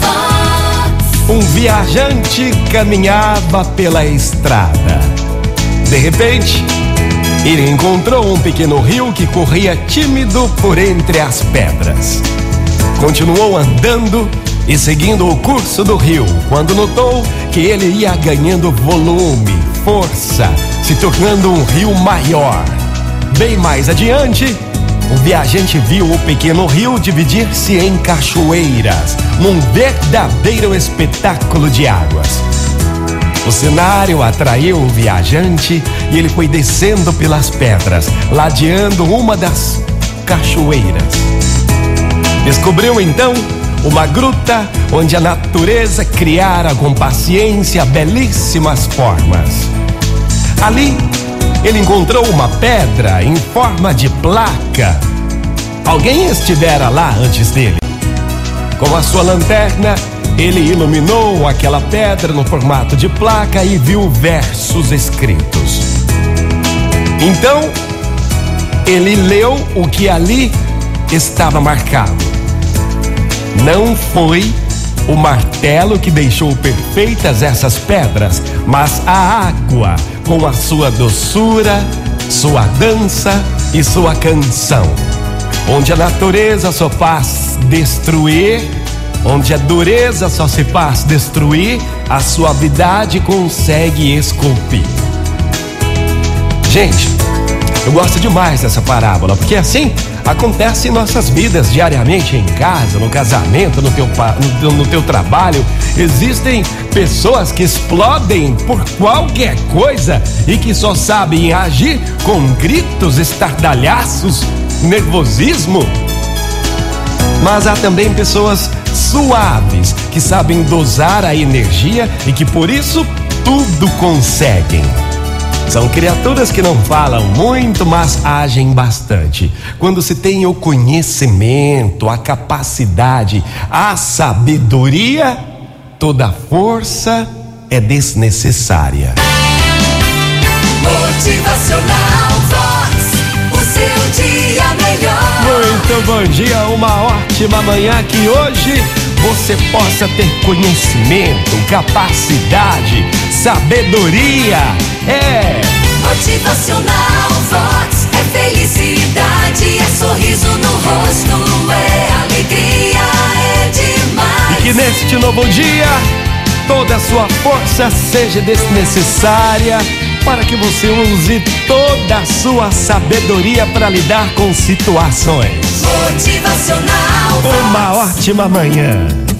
Vox. Um viajante caminhava pela estrada. De repente, ele encontrou um pequeno rio que corria tímido por entre as pedras. Continuou andando e seguindo o curso do rio, quando notou que ele ia ganhando volume, força, se tornando um rio maior. Bem mais adiante, o viajante viu o pequeno rio dividir-se em cachoeiras, num verdadeiro espetáculo de águas. O cenário atraiu o viajante e ele foi descendo pelas pedras, ladeando uma das cachoeiras. Descobriu então uma gruta onde a natureza criara com paciência belíssimas formas. Ali, ele encontrou uma pedra em forma de placa. Alguém estivera lá antes dele. Com a sua lanterna, ele iluminou aquela pedra no formato de placa e viu versos escritos. Então, ele leu o que ali estava marcado. Não foi o martelo que deixou perfeitas essas pedras, mas a água com a sua doçura, sua dança e sua canção. Onde a natureza só faz destruir, onde a dureza só se faz destruir, a suavidade consegue esculpir. Gente, eu gosto demais dessa parábola, porque assim acontece em nossas vidas diariamente, em casa, no casamento, no teu, no, no teu trabalho. Existem pessoas que explodem por qualquer coisa e que só sabem agir com gritos, estardalhaços, nervosismo. Mas há também pessoas suaves que sabem dosar a energia e que por isso tudo conseguem. São criaturas que não falam muito, mas agem bastante. Quando se tem o conhecimento, a capacidade, a sabedoria, toda força é desnecessária. Motivacional Vox. O seu dia melhor. Muito bom dia, uma ótima manhã que hoje você possa ter conhecimento, capacidade, sabedoria. É. Motivacional Vox. É felicidade, é sorriso no rosto, é alegria, é demais. E que neste novo dia toda a sua força seja desnecessária para que você use toda a sua sabedoria para lidar com situações. Motivacional Vox. Uma ótima manhã.